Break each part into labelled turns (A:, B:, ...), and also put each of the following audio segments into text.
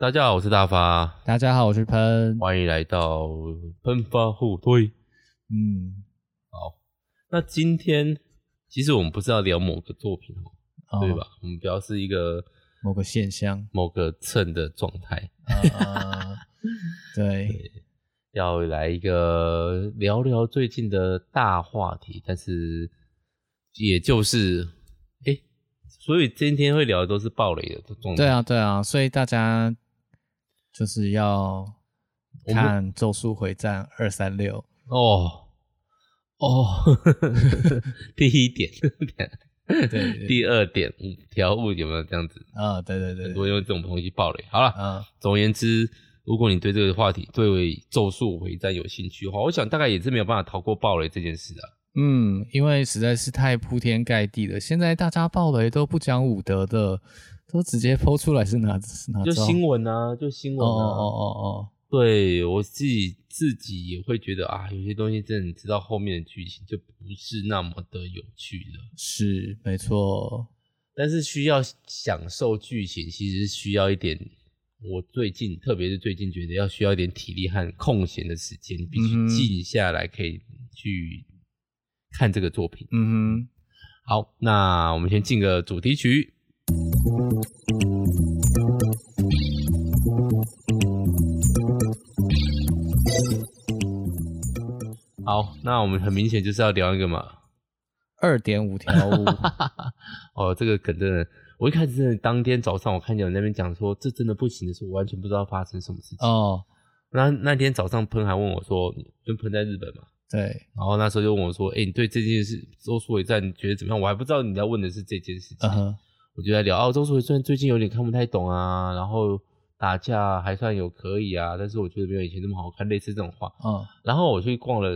A: 大家好，我是大发。
B: 大家好，我是喷。
A: 欢迎来到喷发互推。
B: 嗯，
A: 好。那今天其实我们不是要聊某个作品
B: 哦，
A: 对吧？我们表示一个
B: 某个现象、
A: 某个蹭的
B: 状态。
A: 对，要来一个聊聊最近的大话题，但是也就是，哎，所以今天会聊的都是暴雷的状态。
B: 对啊，对啊，所以大家。就是要看《咒术回战》二三六
A: 哦哦，第一点，
B: 对，对，对，
A: 第二点五条悟有没有这样子？
B: 啊、哦，对对对，
A: 很多因为这种东西爆雷。好了，总而言之，如果你对这个话题对《咒术回战》有兴趣的话，我想大概也是没有办法逃过爆雷这件事啊。
B: 嗯，因为实在是太铺天盖地了，现在大家爆雷都不讲武德的。都直接抛出来是哪是哪？就
A: 新闻啊，就新闻啊。
B: 哦哦哦哦，
A: 对我自己自己也会觉得啊，有些东西真的你知道后面的剧情就不是那么的有趣了。
B: 是没错，但
A: 是需要享受剧情，其实需要一点。我最近特别是最近觉得要需要一点体力和空闲的时间，必须静下来可以去看这个作品。
B: 嗯哼，
A: 好，那我们先进个主题曲。好，那我们很明显就是要聊一个嘛，
B: 二点五条悟。
A: 哦，这个梗真的，我一开始真的当天早上我看见有人那边讲说这真的不行的时候，我完全不知道发生什么事情。
B: 哦，
A: 那那天早上喷还问我说，跟喷在日本嘛？
B: 对。
A: 然后那时候就问我说，哎、欸，你对这件事咒术回战你觉得怎么样？我还不知道你要问的是这件事情。
B: 嗯
A: 我就在聊哦，咒术回战最近有点看不太懂啊，然后打架还算有可以啊，但是我觉得没有以前那么好看，类似这种话。
B: 嗯，
A: 然后我去逛了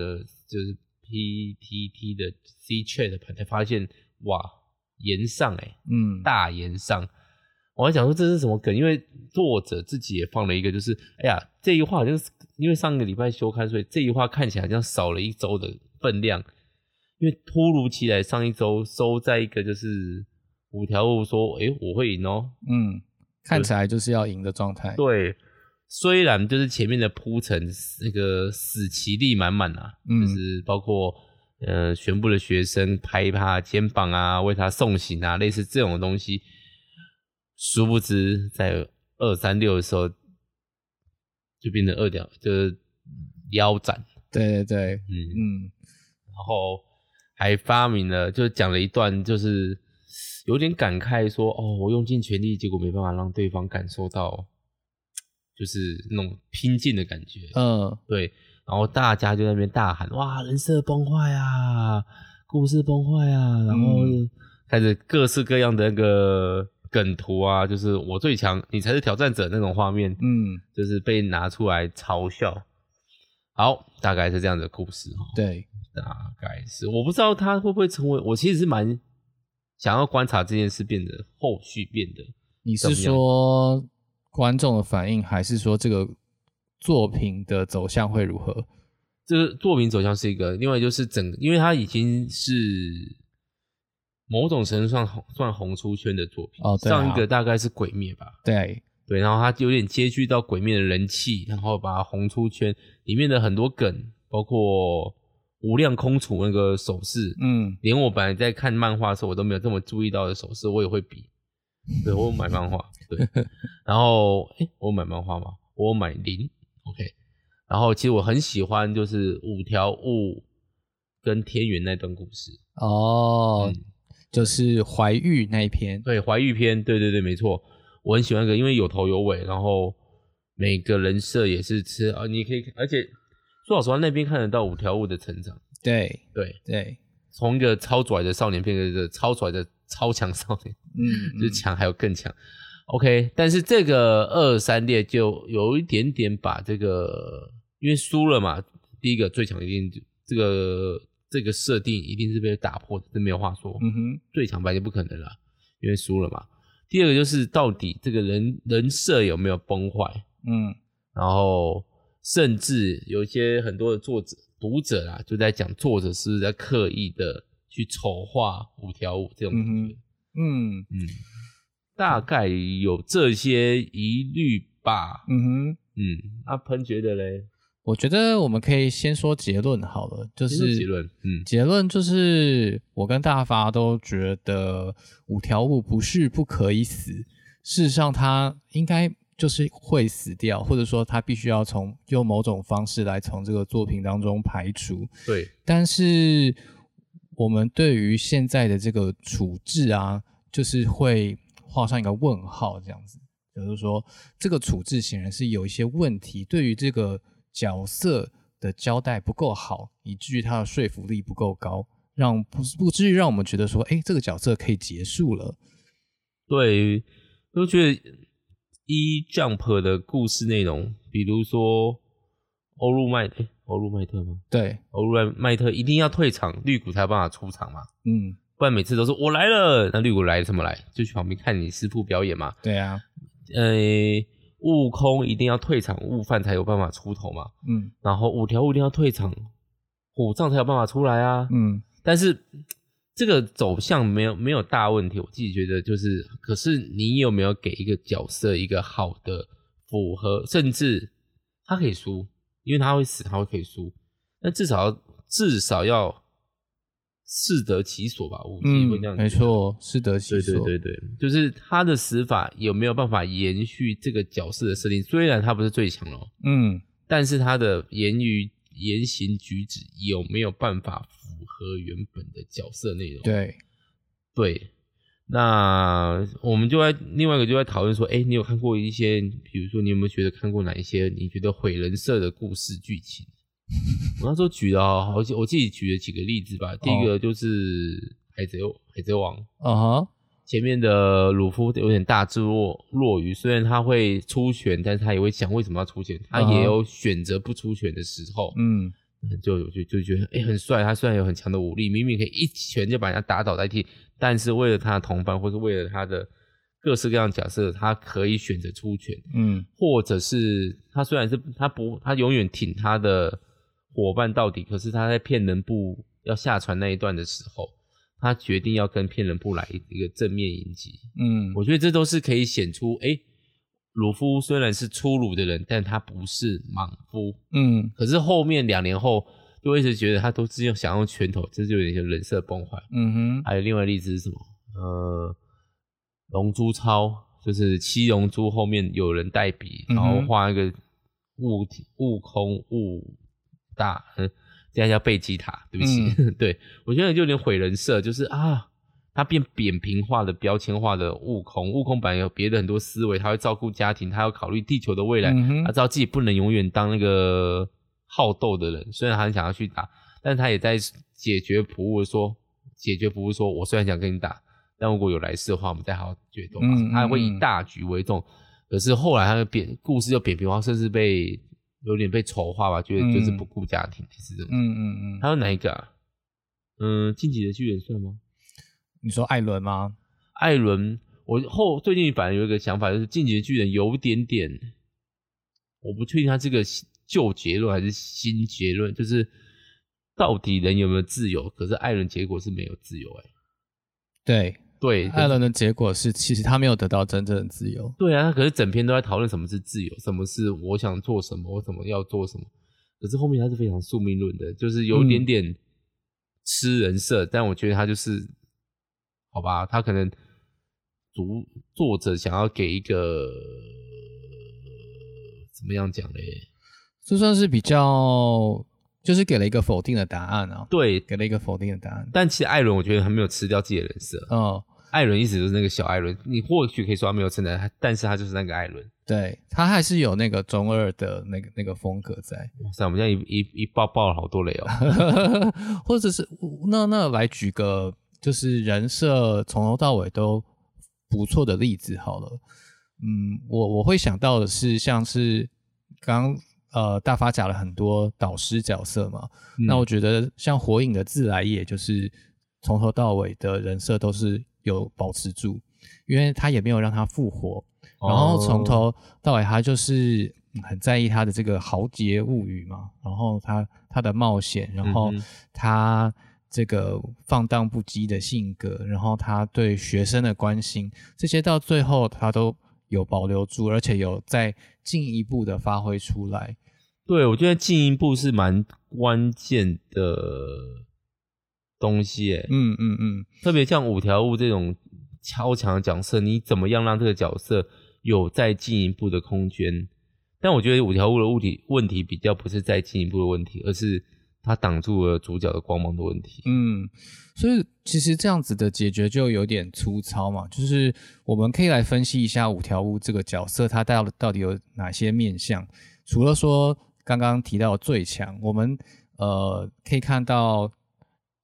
A: 就是 PTT 的 C Chat 的盘，才发现哇，岩上哎、欸，
B: 嗯，大
A: 岩上。我还想说这是什么梗，因为作者自己也放了一个，就是哎呀，这一话好像是因为上个礼拜休刊，所以这一话看起来好像少了一周的分量，因为突如其来上一周收在一个就是。五条悟说：“诶、欸，我会赢哦。”
B: 嗯，看起来就是要赢的状态。
A: 对，虽然就是前面的铺陈那个死棋力满满啊，嗯，就是包括呃全部的学生拍他肩膀啊，为他送行啊，类似这种东西。殊不知在二三六的时候就变成二条，就是腰斩。
B: 对对对，
A: 嗯嗯，
B: 然
A: 后还发明了，就讲了一段就是。有点感慨说：“哦，我用尽全力，结果没办法让对方感受到，就是那种拼劲的感觉。”
B: 嗯，
A: 对。然后大家就在那边大喊：“哇，人设崩坏啊，故事崩坏啊！”然后开始各式各样的那个梗图啊，就是我最强，你才是挑战者那种画面。
B: 嗯，
A: 就是被拿出来嘲笑。好，大概是这样的故事哈。
B: 对，
A: 大概是我不知道他会不会成为，我其实是蛮。想要观察这件事变得后续变得，
B: 你是说观众的反应，还是说这个作品的走向会如何？
A: 这个作品走向是一个，另外就是整，因为它已经是某种程度上算红出圈的作品。
B: 哦，对啊，
A: 上一个大概是鬼灭吧？
B: 对
A: 对，然后它有点接续到鬼灭的人气，然后把它红出圈，里面的很多梗，包括。无量空处那个手势，
B: 嗯，连
A: 我本来在看漫画的时候，我都没有这么注意到的手势，我也会比。对，我买漫画，对。然后，哎、欸、我买漫画吗？我买零，OK。然后，其实我很喜欢就是五条悟跟天元那段故事。
B: 哦，嗯、就是怀玉那一篇。
A: 对，怀玉篇，对对对，没错。我很喜欢这个，因为有头有尾，然后每个人设也是吃啊，你可以，而且。说老实话，那边看得到五条悟的成长。
B: 对
A: 对
B: 对，
A: 从一个超拽的少年变成一个超拽的超强少年，
B: 嗯，
A: 就是强还有更强。OK，但是这个二三列就有一点点把这个，因为输了嘛，第一个最强一定这个这个设定一定是被打破的，这没有话说。
B: 嗯哼，最强
A: 白就不可能了，因为输了嘛。第二个就是到底这个人人设有没有崩坏？
B: 嗯，然
A: 后。甚至有一些很多的作者、读者啊，就在讲作者是不是在刻意的去丑化五条悟这种感觉。
B: 嗯嗯，
A: 嗯，大概有这些疑虑吧。
B: 嗯哼，
A: 嗯，阿喷觉得嘞？
B: 我觉得我们可以先说结论好了，就是
A: 结论，嗯，
B: 结论就是我跟大发都觉得五条悟不是不可以死，事实上他应该就是会死掉，或者说他必须要从用某种方式来从这个作品当中排除。
A: 对，
B: 但是我们对于现在的这个处置啊，就是会画上一个问号，这样子，就是说这个处置显然是有一些问题，对于这个。角色的交代不够好，以至于他的说服力不够高，让不不至于让我们觉得说，哎，这个角色可以结束了。
A: 对，我觉得一 Jump 的故事内容，比如说欧陆麦特，欧陆麦特吗？
B: 对，
A: 欧陆麦特一定要退场，绿谷才有办法出场嘛。
B: 嗯，
A: 不然每次都是我来了，那绿谷来什么来？就去旁边看你师傅表演嘛。
B: 对啊，
A: 呃。悟空一定要退场，悟饭才有办法出头嘛。
B: 嗯，
A: 然后五条悟一定要退场，虎杖才有办法出来啊。
B: 嗯，
A: 但是这个走向没有没有大问题，我自己觉得就是，可是你有没有给一个角色一个好的符合，甚至他可以输，因为他会死，他会可以输，但至少至少要。适得其所吧，我基本这样、
B: 嗯、没错，适得其所。
A: 对对对对，就是他的死法有没有办法延续这个角色的设定？虽然他不是最强了，
B: 嗯，但
A: 是他的言语、言行举止有没有办法符合原本的角色内容？
B: 对
A: 对，那我们就在另外一个就在讨论说，哎，你有看过一些，比如说你有没有觉得看过哪一些你觉得毁人设的故事剧情？我那时候举了好，几我自己举了几个例子吧。第一个就是海贼海贼王，
B: 嗯哼，
A: 前面的鲁夫有点大智若若愚，虽然他会出拳，但是他也会想为什么要出拳，他也有选择不出拳的时候。
B: 嗯，
A: 就就就觉得哎、欸、很帅，他虽然有很强的武力，明明可以一拳就把人家打倒在地，但是为了他的同伴，或是为了他的各式各样的角色，他可以选择出拳。
B: 嗯，
A: 或者是他虽然是他不，他永远挺他的。伙伴到底，可是他在骗人部要下船那一段的时候，他决定要跟骗人部来一个正面迎击。
B: 嗯，
A: 我觉得这都是可以显出，哎、欸，鲁夫虽然是粗鲁的人，但他不是莽夫。
B: 嗯，
A: 可是后面两年后，就一直觉得他都是用想用拳头，这就有点人设崩坏。
B: 嗯哼，
A: 还有另外一例子是什么？呃，龙珠超就是七龙珠后面有人代笔，然后画一个悟悟空悟。大，嗯，这样叫贝吉塔，对不起，嗯、对我觉得就有点毁人设，就是啊，他变扁平化的、标签化的悟空，悟空本来有别的很多思维，他会照顾家庭，他要考虑地球的未来，嗯、他知道自己不能永远当那个好斗的人，虽然他很想要去打，但他也在解决普悟说，解决普悟说，我虽然想跟你打，但如果有来世的话，我们再好好决斗他还会以大局为重，可是后来他的扁故事就扁平化，甚至被。有点被丑化吧，觉得就是不顾家庭，是这种。
B: 嗯嗯嗯。
A: 还有哪一个啊？嗯，晋级的巨人算吗？
B: 你说艾伦吗？
A: 艾伦，我后最近反而有一个想法，就是进击的巨人有点点，我不确定他这个旧结论还是新结论，就是到底人有没有自由？可是艾伦结果是没有自由，欸，哎。
B: 对。
A: 对，
B: 艾伦的结果是，其实他没有得到真正的自由。
A: 对啊，他可是整篇都在讨论什么是自由，什么是我想做什么，我怎么要做什么。可是后面他是非常宿命论的，就是有一点点吃人设，嗯、但我觉得他就是，好吧，他可能读作者想要给一个怎么样讲嘞？
B: 这算是比较。就是给了一个否定的答案啊，
A: 对，
B: 给了一个否定的答案。
A: 但其实艾伦，我觉得还没有吃掉自己的人设。
B: 哦，
A: 艾伦一直都是那个小艾伦，你或许可以说他没有承担，但是他就是那个艾伦。
B: 对，他还是有那个中二的那个那个风格在。
A: 哇塞，我们现在一一一爆爆了好多雷哦。
B: 或者是那那来举个就是人设从头到尾都不错的例子好了。嗯，我我会想到的是像是刚。呃，大发讲了很多导师角色嘛，嗯、那我觉得像火影的自来也，就是从头到尾的人设都是有保持住，因为他也没有让他复活，然后从头到尾他就是很在意他的这个豪杰物语嘛，然后他他的冒险，然后他这个放荡不羁的性格，然后他对学生的关心，这些到最后他都。有保留住，而且有再进一步的发挥出来。
A: 对，我觉得进一步是蛮关键的东西，诶
B: 嗯嗯嗯，
A: 特别像五条悟这种超强的角色，你怎么样让这个角色有再进一步的空间？但我觉得五条悟的物体问题比较不是再进一步的问题，而是他挡住了主角的光芒的问题。
B: 嗯，所以其实这样子的解决就有点粗糙嘛，就是我们可以来分析一下五条悟这个角色，他到到底有哪些面相？除了说。刚刚提到最强，我们呃可以看到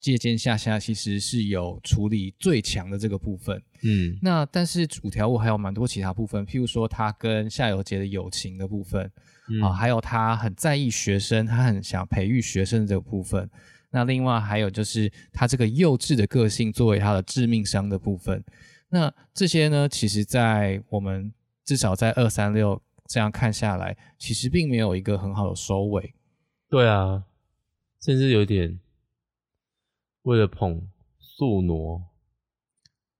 B: 借鉴下下其实是有处理最强的这个部分，
A: 嗯，
B: 那但是五条悟还有蛮多其他部分，譬如说他跟夏油杰的友情的部分，
A: 嗯、
B: 啊，还有他很在意学生，他很想培育学生的这个部分，那另外还有就是他这个幼稚的个性作为他的致命伤的部分，那这些呢，其实在我们至少在二三六。这样看下来，其实并没有一个很好的收尾。
A: 对啊，甚至有点为了捧宿儺。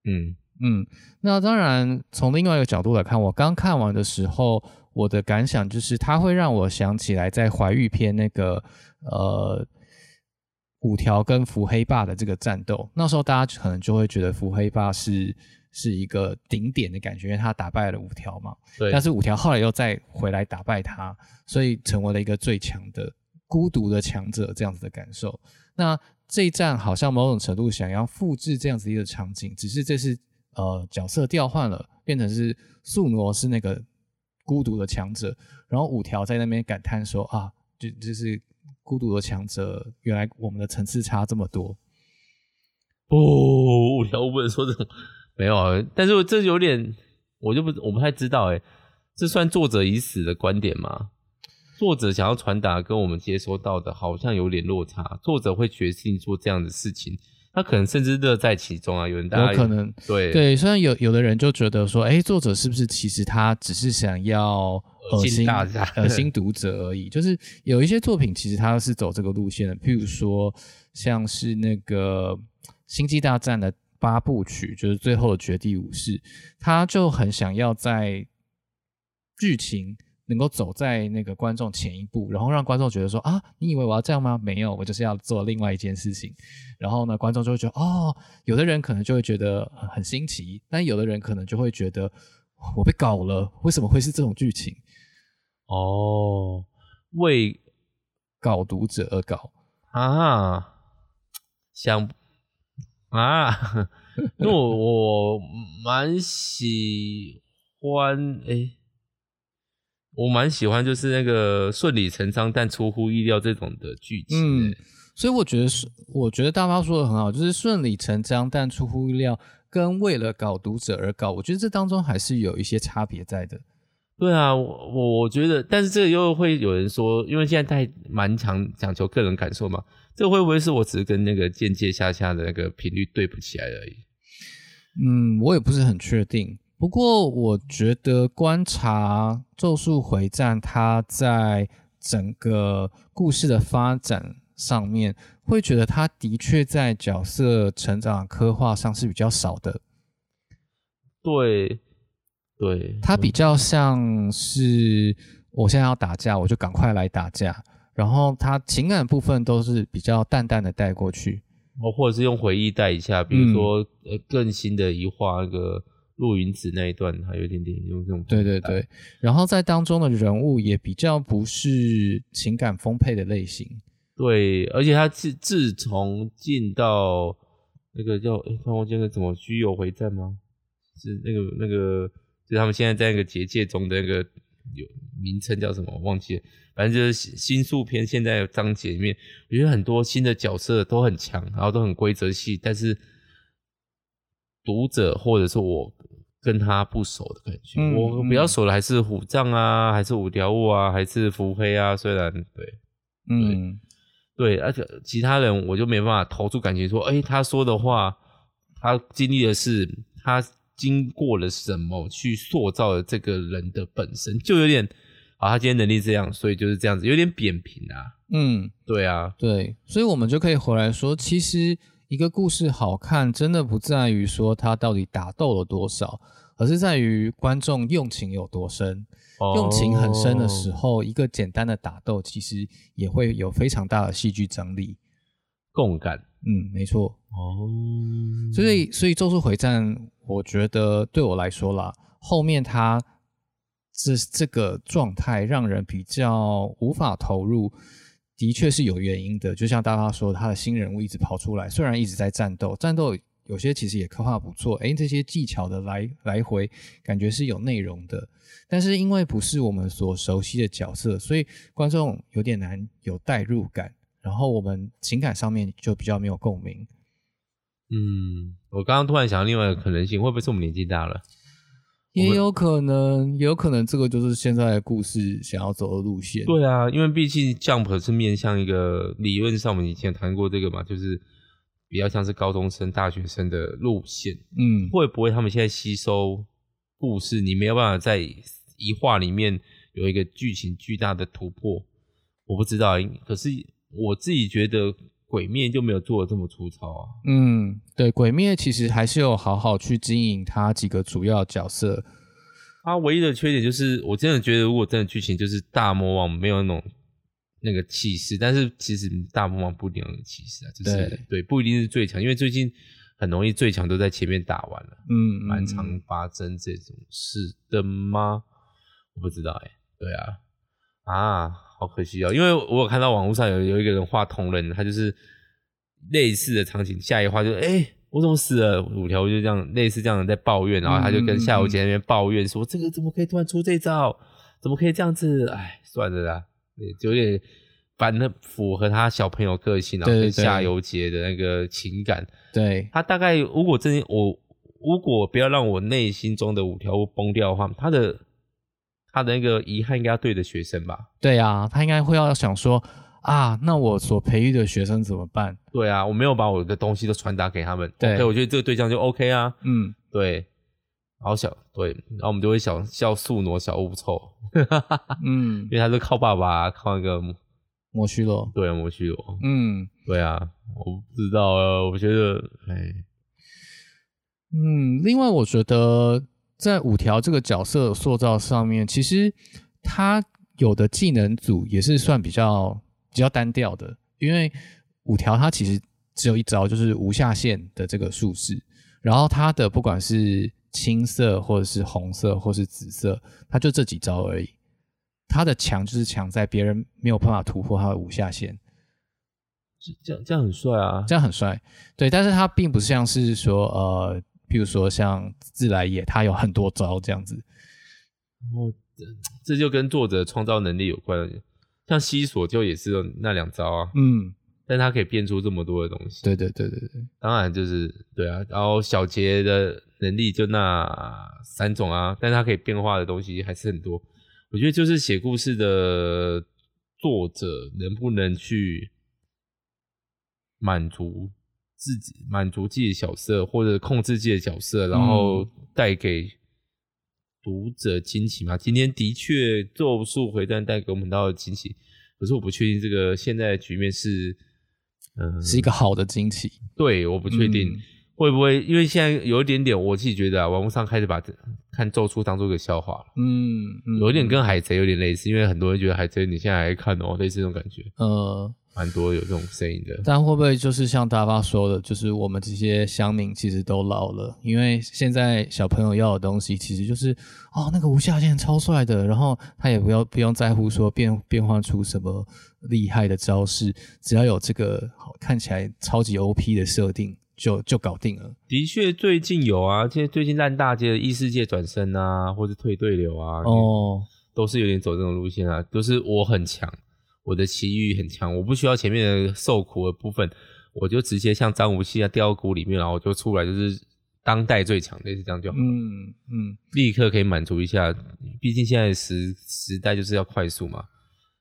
A: 嗯
B: 嗯，那当然，从另外一个角度来看，我刚看完的时候，我的感想就是，它会让我想起来在怀玉篇那个呃五条跟伏黑霸的这个战斗。那时候大家可能就会觉得伏黑霸是。是一个顶点的感觉，因为他打败了五条嘛。
A: 对。
B: 但是五条后来又再回来打败他，所以成为了一个最强的孤独的强者这样子的感受。那这一战好像某种程度想要复制这样子一个场景，只是这是呃角色调换了，变成是宿儺是那个孤独的强者，然后五条在那边感叹说啊，就就是孤独的强者，原来我们的层次差这么多。
A: 不、哦，五条不能说这种。没有啊，但是这有点，我就不我不太知道诶，这算作者已死的观点吗？作者想要传达跟我们接收到的好像有点落差。作者会决定做这样的事情，他可能甚至乐在其中啊。有人大家
B: 有可能
A: 对
B: 对，虽然有有的人就觉得说，诶，作者是不是其实他只是想要恶心大家、恶心读者而已？就是有一些作品其实他是走这个路线的，譬如说像是那个《星际大战》的。八部曲就是最后的绝地武士，他就很想要在剧情能够走在那个观众前一步，然后让观众觉得说啊，你以为我要这样吗？没有，我就是要做另外一件事情。然后呢，观众就会觉得哦，有的人可能就会觉得很新奇，但有的人可能就会觉得我被搞了，为什么会是这种剧情？
A: 哦，为
B: 搞读者而搞
A: 啊，想。啊，因为我我蛮喜欢，诶、欸、我蛮喜欢就是那个顺理成章但出乎意料这种的剧情、欸。嗯，
B: 所以我觉得是，我觉得大妈说的很好，就是顺理成章但出乎意料，跟为了搞读者而搞，我觉得这当中还是有一些差别在的。
A: 对啊，我我觉得，但是这个又会有人说，因为现在太蛮强讲求个人感受嘛，这会不会是我只是跟那个间接下下的那个频率对不起来而已？
B: 嗯，我也不是很确定。不过我觉得观察《咒术回战》，它在整个故事的发展上面，会觉得它的确在角色成长刻画上是比较少的。
A: 对。对，
B: 它比较像是我现在要打架，我就赶快来打架，然后他情感部分都是比较淡淡的带过去，
A: 哦，或者是用回忆带一下，比如说呃更新的一话那个陆云子那一段，还有一点点用这种
B: 对对对，然后在当中的人物也比较不是情感丰沛的类型，
A: 对，而且他自自从进到那个叫哎，看我记得怎么居有回战吗？是那个那个。就他们现在在那个结界中的那个有名称叫什么？我忘记了。反正就是新宿篇现在章节里面，我觉得很多新的角色都很强，然后都很规则系，但是读者或者是我跟他不熟的感觉。嗯、我比较熟的还是虎杖啊，还是五条悟啊，还是伏黑啊。虽然对，嗯，对，而且其他人我就没办法投出感情，说，哎、欸，他说的话，他经历的事，他。经过了什么去塑造了这个人的本身，就有点啊，他今天能力这样，所以就是这样子，有点扁平啊。
B: 嗯，
A: 对啊，
B: 对，所以我们就可以回来说，其实一个故事好看，真的不在于说他到底打斗了多少，而是在于观众用情有多深。哦、用情很深的时候，一个简单的打斗其实也会有非常大的戏剧张力、
A: 共感。
B: 嗯，没错。哦，所以所以《咒术回战》，我觉得对我来说啦，后面它这这个状态让人比较无法投入。的确是有原因的，就像大家说，他的新人物一直跑出来，虽然一直在战斗，战斗有些其实也刻画不错，诶，这些技巧的来来回，感觉是有内容的，但是因为不是我们所熟悉的角色，所以观众有点难有代入感，然后我们情感上面就比较没有共鸣。
A: 嗯，我刚刚突然想到另外一个可能性，会不会是我们年纪大了？
B: 也有可能，也有可能这个就是现在的故事想要走的路线。
A: 对啊，因为毕竟 Jump 是面向一个理论上，我们以前谈过这个嘛，就是比较像是高中生、大学生的路线。嗯，会不会他们现在吸收故事，你没有办法在一话里面有一个剧情巨大的突破？我不知道，可是我自己觉得。鬼灭就没有做的这么粗糙啊。
B: 嗯，对，鬼灭其实还是有好好去经营它几个主要角色。
A: 它唯一的缺点就是，我真的觉得，如果真的剧情就是大魔王没有那种那个气势，但是其实大魔王不一定有气势啊，就是对，对，不一定是最强，因为最近很容易最强都在前面打完了。嗯，蛮常发生这种事的吗？我不知道哎、欸。对啊，啊。好可惜哦，因为我有看到网络上有有一个人画同人，他就是类似的场景，下一画就哎、欸，我怎么死了？五条就这样类似这样在抱怨，然后他就跟夏油杰那边抱怨说：“嗯嗯、这个怎么可以突然出这招？怎么可以这样子？哎，算了啦，就有点反正符合他小朋友个性，然后跟夏油杰的那个情感。
B: 对，
A: 他大概如果真我如果不要让我内心中的五条悟崩掉的话，他的。他的那个遗憾应该要对着学生吧？
B: 对啊，他应该会要想说啊，那我所培育的学生怎么办？
A: 对啊，我没有把我的东西都传达给他们。对，okay, 我觉得这个对象就 OK 啊。嗯，对。然后小对，然后我们就会想笑宿挪小乌臭。嗯，因为他是靠爸爸，靠那个
B: 摩须罗。
A: 对啊，摩须罗。嗯，对啊，我不知道啊，我觉得，哎，
B: 嗯，另外我觉得。在五条这个角色塑造上面，其实他有的技能组也是算比较比较单调的，因为五条他其实只有一招，就是无下限的这个术式，然后他的不管是青色或者是红色或是紫色，他就这几招而已。他的强就是强在别人没有办法突破他的无下限，
A: 这样这样很帅啊，
B: 这样很帅。对，但是他并不像是说呃。譬如说像自来也，他有很多招这样子，
A: 哦，这就跟作者创造能力有关。像西索就也是那两招啊，嗯，但他可以变出这么多的东西。
B: 对对对对对，
A: 当然就是对啊。然后小杰的能力就那三种啊，但他可以变化的东西还是很多。我觉得就是写故事的作者能不能去满足。自己满足自己的角色，或者控制自己的角色，然后带给读者惊喜嘛？嗯、今天的确咒术回战带给我们到的惊喜，可是我不确定这个现在的局面是，
B: 嗯、呃，是一个好的惊喜。
A: 对，我不确定、嗯、会不会，因为现在有一点点，我自己觉得啊，网络上开始把看咒术当做一个笑话了。嗯，嗯，有一点跟海贼有点类似，因为很多人觉得海贼你现在还看哦，类似这种感觉。嗯。蛮多有这种声音的，
B: 但会不会就是像大发说的，就是我们这些乡民其实都老了，因为现在小朋友要的东西其实就是哦，那个无下限超帅的，然后他也不要不用在乎说变 变换出什么厉害的招式，只要有这个好看起来超级 OP 的设定就就搞定了。
A: 的确，最近有啊，现在最近烂大街的异世界转身啊，或是退队流啊，哦，都是有点走这种路线啊，都是我很强。我的奇遇很强，我不需要前面的受苦的部分，我就直接像张无忌啊掉到谷里面，然后我就出来，就是当代最强，类似这样就好了。嗯嗯，立刻可以满足一下，毕竟现在时时代就是要快速嘛。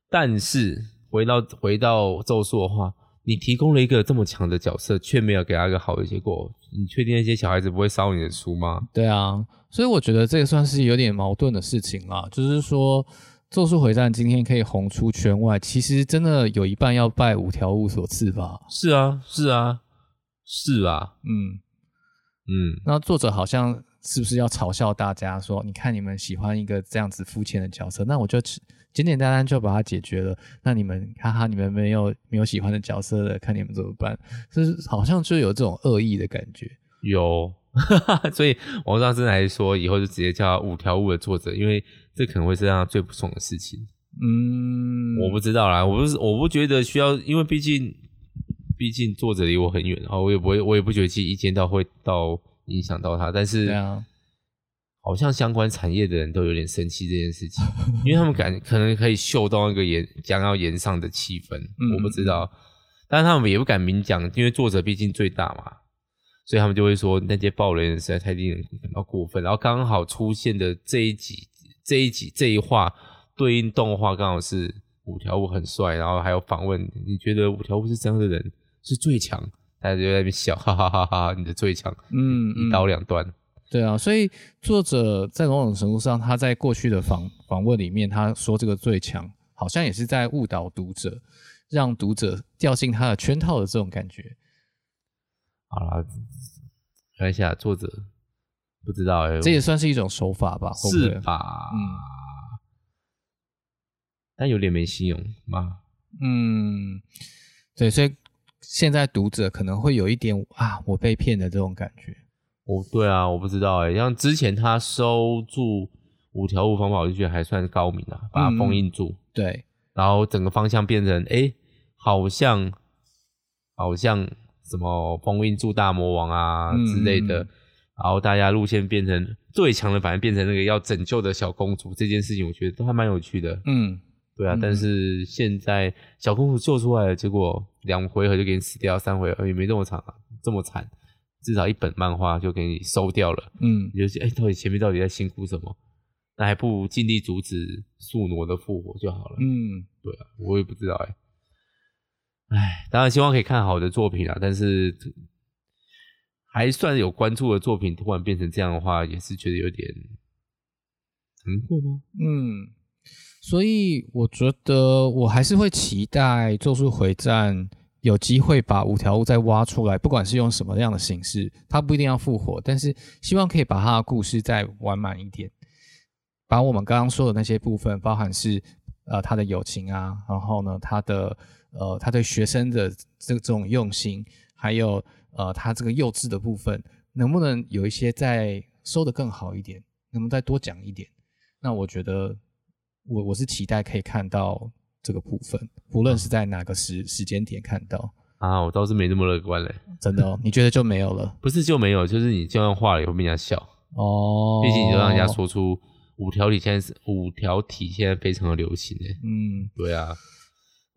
A: 但是回到回到咒术的话，你提供了一个这么强的角色，却没有给他一个好的结果，你确定那些小孩子不会烧你的书吗？
B: 对啊，所以我觉得这个算是有点矛盾的事情啦，就是说。咒术回战今天可以红出圈外，其实真的有一半要拜五条悟所赐吧？
A: 是啊，是啊，是啊，嗯嗯。
B: 那作者好像是不是要嘲笑大家说，你看你们喜欢一个这样子肤浅的角色，那我就简简单单就把它解决了。那你们哈哈，你们没有没有喜欢的角色的，看你们怎么办？就是好像就有这种恶意的感觉。
A: 有，所以王上真的还是说，以后就直接叫五条悟的作者，因为这可能会是让他最不爽的事情。
B: 嗯，
A: 我不知道啦，我不是，我不觉得需要，因为毕竟，毕竟作者离我很远，然后我也不会，我也不觉得自己一见到会到影响到他，但是，对啊，好像相关产业的人都有点生气这件事情，因为他们感 可能可以嗅到那个炎将要炎上的气氛，嗯、我不知道，但是他们也不敢明讲，因为作者毕竟最大嘛，所以他们就会说那些暴雷人实在太令人感到过分，然后刚好出现的这一集，这一集这一话。对应动画刚好是五条悟很帅，然后还有访问，你觉得五条悟是这样的人是最强？大家就在那边笑，哈哈哈哈！你的最强，嗯，一刀两断。
B: 对啊，所以作者在某种程度上，他在过去的访访问里面，他说这个最强，好像也是在误导读者，让读者掉进他的圈套的这种感觉。
A: 好了，看一下作者，不知道哎、欸，
B: 这也算是一种手法吧？
A: 是吧？嗯。但有点没信用吗？
B: 嗯，对，所以现在读者可能会有一点啊，我被骗的这种感觉。
A: 哦，对啊，我不知道哎，像之前他收住五条悟方法，我就觉得还算高明啊，把它封印住。
B: 嗯、对，
A: 然后整个方向变成哎，好像好像什么封印住大魔王啊之类的，嗯、然后大家路线变成最强的，反而变成那个要拯救的小公主这件事情，我觉得都还蛮有趣的。嗯。对啊，但是现在小公主救出来了，结果两回合就给你死掉，三回合也没这么长啊，这么惨，至少一本漫画就给你收掉了。嗯，你就哎，到底前面到底在辛苦什么？那还不如尽力阻止宿儺的复活就好了。嗯，对啊，我也不知道哎。哎，当然希望可以看好的作品啊，但是还算有关注的作品，突然变成这样的话，也是觉得有点难过吗？嗯。
B: 所以我觉得我还是会期待《咒术回战》有机会把五条悟再挖出来，不管是用什么样的形式，他不一定要复活，但是希望可以把他的故事再完满一点，把我们刚刚说的那些部分，包含是呃他的友情啊，然后呢他的呃他对学生的这这种用心，还有呃他这个幼稚的部分，能不能有一些再收得更好一点，能不能再多讲一点？那我觉得。我我是期待可以看到这个部分，无论是在哪个时时间点看到
A: 啊，我倒是没那么乐观嘞，
B: 真的哦？你觉得就没有了？
A: 不是就没有，就是你就算画了也会被人家笑哦。毕竟你就让人家说出五条体现在是五条体现在非常的流行诶。嗯，对啊，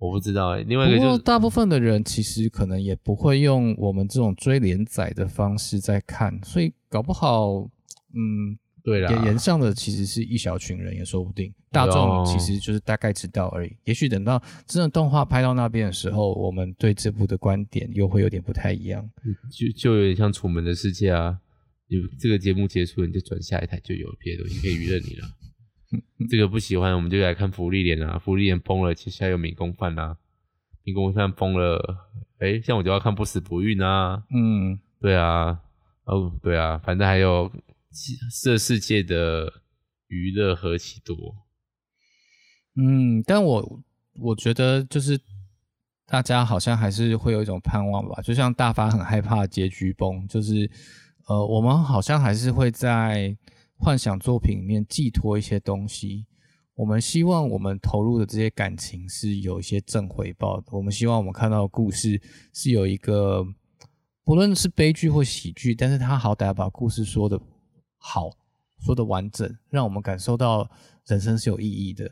A: 我不知道诶。另外一个就是
B: 大部分的人其实可能也不会用我们这种追连载的方式在看，所以搞不好嗯。
A: 对啦，
B: 炎上的其实是一小群人也说不定，大众其实就是大概知道而已。哦、也许等到真的动画拍到那边的时候，我们对这部的观点又会有点不太一样。
A: 就就有点像《楚门的世界》啊，有这个节目结束，你就转下一台就有别的东西可以娱乐你了。这个不喜欢，我们就来看福利莲啊，福利莲崩了，接下来有民工饭啊，民工饭崩了，哎，像我就要看不死不孕啊。嗯，对啊，哦，对啊，反正还有。这世界的娱乐何其多，
B: 嗯，但我我觉得就是大家好像还是会有一种盼望吧，就像大发很害怕结局崩，就是呃，我们好像还是会在幻想作品里面寄托一些东西，我们希望我们投入的这些感情是有一些正回报的，我们希望我们看到的故事是有一个不论是悲剧或喜剧，但是他好歹把故事说的。好，说的完整，让我们感受到人生是有意义的，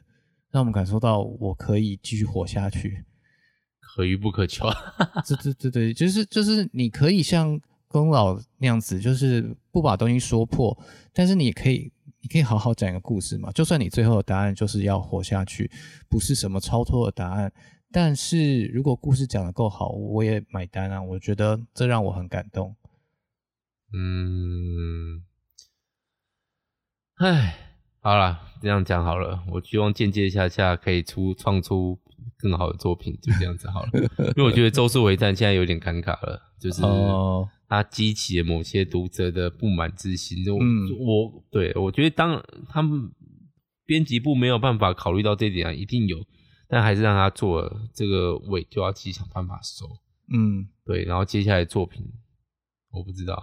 B: 让我们感受到我可以继续活下去，
A: 可遇不可求。
B: 对对对对，就是就是你可以像宫老那样子，就是不把东西说破，但是你可以，你可以好好讲一个故事嘛。就算你最后的答案就是要活下去，不是什么超脱的答案，但是如果故事讲得够好，我也买单啊。我觉得这让我很感动。
A: 嗯。唉，好了，这样讲好了。我希望间接下下可以出创出更好的作品，就这样子好了。因为我觉得《咒术回战》现在有点尴尬了，就是它激起了某些读者的不满之心。就我，嗯、我对我觉得当他们编辑部没有办法考虑到这点啊，一定有，但还是让他做了这个尾，就要自己想办法收。嗯，对，然后接下来作品我不知道，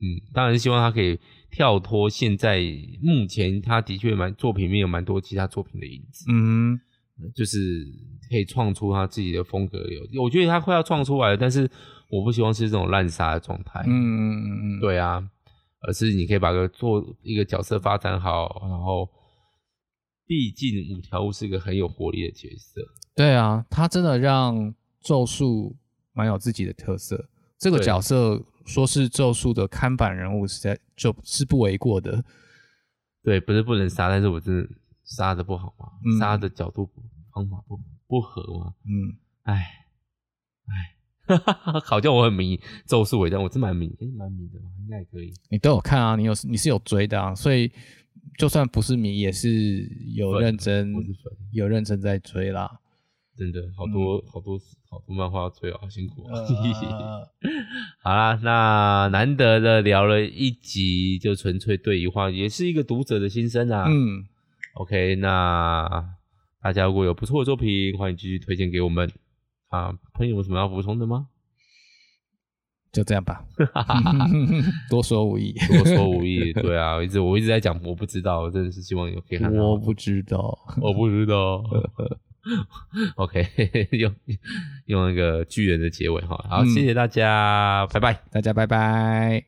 A: 嗯，当然希望他可以跳脱现在目前他的确蛮作品里面有蛮多其他作品的影子，嗯，就是可以创出他自己的风格有，我觉得他快要创出来了，但是我不希望是这种滥杀的状态，嗯嗯嗯嗯，对啊，而是你可以把个做一个角色发展好，然后毕竟五条悟是一个很有活力的角色，
B: 对啊，他真的让咒术。蛮有自己的特色，这个角色说是咒术的看板人物，实在就是不为过的。
A: 对，不是不能杀，但是我真的杀的不好吗，杀、嗯、的角度方法不不合吗。嗯，哎哎，好像我很迷咒术回战，我真蛮迷，哎，蛮迷的，应该也可以。
B: 你都有看啊？你有你是有追的啊？所以就算不是迷，也是有认真，有认真在追啦。
A: 真的好多、嗯、好多好多漫画要追哦，好辛苦啊！呃、好啦，那难得的聊了一集，就纯粹对一话，也是一个读者的心声啊。嗯，OK，那大家如果有不错的作品，欢迎继续推荐给我们啊。朋友有什么要补充的吗？
B: 就这样吧，多说无益，
A: 多说无益。对啊，我一直我一直在讲，我不知道，我真的是希望有可以看到。
B: 我不知道，
A: 我不知道。OK，用用那个巨人的结尾哈，好，谢谢大家，拜拜，
B: 大家拜拜。